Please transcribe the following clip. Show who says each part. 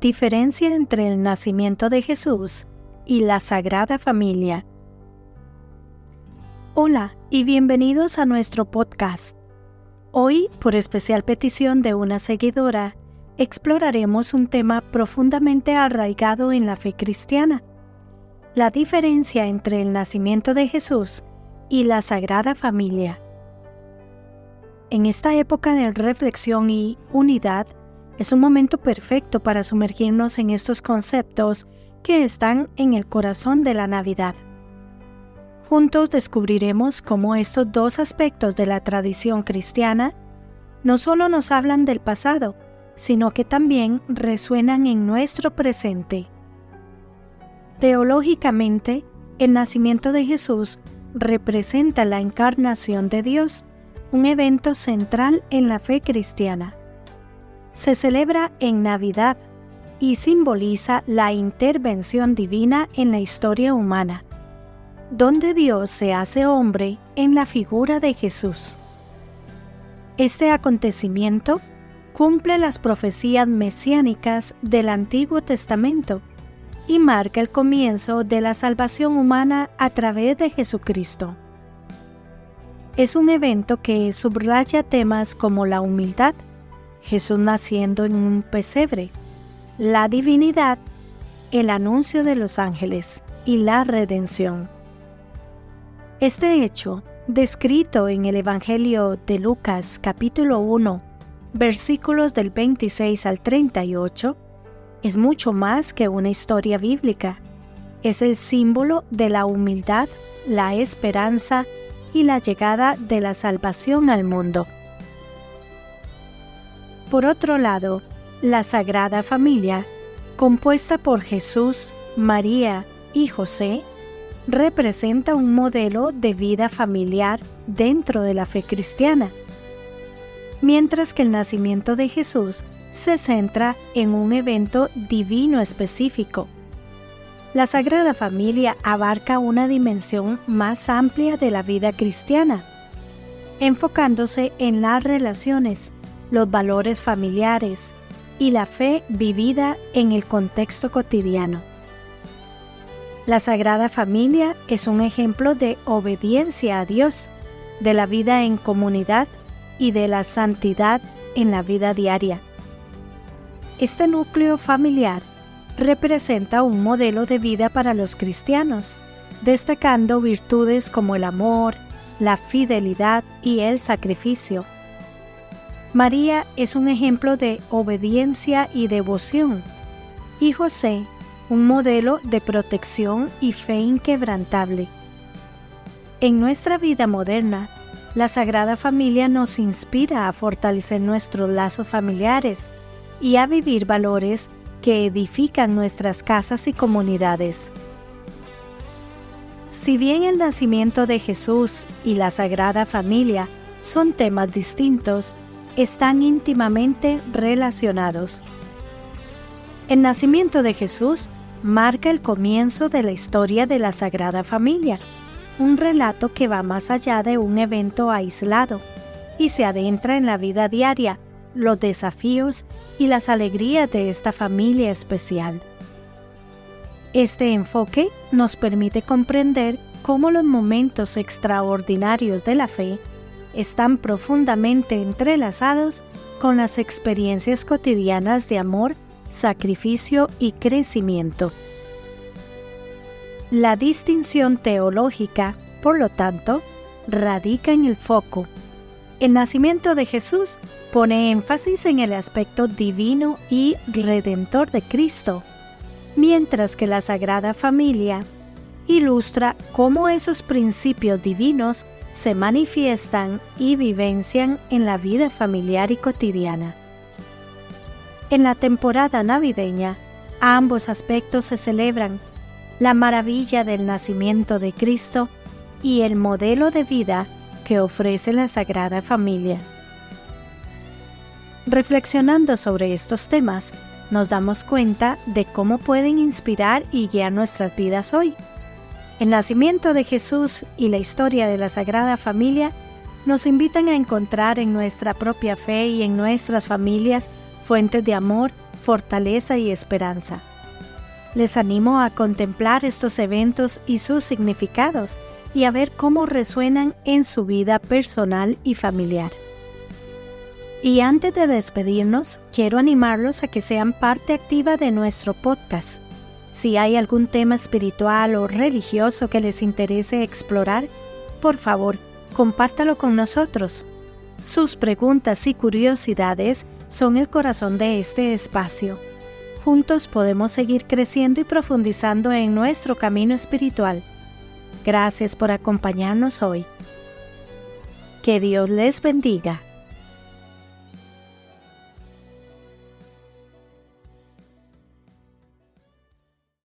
Speaker 1: Diferencia entre el nacimiento de Jesús y la Sagrada Familia. Hola y bienvenidos a nuestro podcast. Hoy, por especial petición de una seguidora, exploraremos un tema profundamente arraigado en la fe cristiana, la diferencia entre el nacimiento de Jesús y la Sagrada Familia. En esta época de reflexión y unidad, es un momento perfecto para sumergirnos en estos conceptos que están en el corazón de la Navidad. Juntos descubriremos cómo estos dos aspectos de la tradición cristiana no solo nos hablan del pasado, sino que también resuenan en nuestro presente. Teológicamente, el nacimiento de Jesús representa la encarnación de Dios, un evento central en la fe cristiana se celebra en Navidad y simboliza la intervención divina en la historia humana, donde Dios se hace hombre en la figura de Jesús. Este acontecimiento cumple las profecías mesiánicas del Antiguo Testamento y marca el comienzo de la salvación humana a través de Jesucristo. Es un evento que subraya temas como la humildad, Jesús naciendo en un pesebre, la divinidad, el anuncio de los ángeles y la redención. Este hecho, descrito en el Evangelio de Lucas capítulo 1, versículos del 26 al 38, es mucho más que una historia bíblica. Es el símbolo de la humildad, la esperanza y la llegada de la salvación al mundo. Por otro lado, la Sagrada Familia, compuesta por Jesús, María y José, representa un modelo de vida familiar dentro de la fe cristiana, mientras que el nacimiento de Jesús se centra en un evento divino específico. La Sagrada Familia abarca una dimensión más amplia de la vida cristiana, enfocándose en las relaciones, los valores familiares y la fe vivida en el contexto cotidiano. La Sagrada Familia es un ejemplo de obediencia a Dios, de la vida en comunidad y de la santidad en la vida diaria. Este núcleo familiar representa un modelo de vida para los cristianos, destacando virtudes como el amor, la fidelidad y el sacrificio María es un ejemplo de obediencia y devoción, y José un modelo de protección y fe inquebrantable. En nuestra vida moderna, la Sagrada Familia nos inspira a fortalecer nuestros lazos familiares y a vivir valores que edifican nuestras casas y comunidades. Si bien el nacimiento de Jesús y la Sagrada Familia son temas distintos, están íntimamente relacionados. El nacimiento de Jesús marca el comienzo de la historia de la Sagrada Familia, un relato que va más allá de un evento aislado y se adentra en la vida diaria, los desafíos y las alegrías de esta familia especial. Este enfoque nos permite comprender cómo los momentos extraordinarios de la fe están profundamente entrelazados con las experiencias cotidianas de amor, sacrificio y crecimiento. La distinción teológica, por lo tanto, radica en el foco. El nacimiento de Jesús pone énfasis en el aspecto divino y redentor de Cristo, mientras que la Sagrada Familia ilustra cómo esos principios divinos se manifiestan y vivencian en la vida familiar y cotidiana. En la temporada navideña, ambos aspectos se celebran, la maravilla del nacimiento de Cristo y el modelo de vida que ofrece la Sagrada Familia. Reflexionando sobre estos temas, nos damos cuenta de cómo pueden inspirar y guiar nuestras vidas hoy el nacimiento de Jesús y la historia de la Sagrada Familia nos invitan a encontrar en nuestra propia fe y en nuestras familias fuentes de amor, fortaleza y esperanza. Les animo a contemplar estos eventos y sus significados y a ver cómo resuenan en su vida personal y familiar. Y antes de despedirnos, quiero animarlos a que sean parte activa de nuestro podcast. Si hay algún tema espiritual o religioso que les interese explorar, por favor, compártalo con nosotros. Sus preguntas y curiosidades son el corazón de este espacio. Juntos podemos seguir creciendo y profundizando en nuestro camino espiritual. Gracias por acompañarnos hoy. Que Dios les bendiga.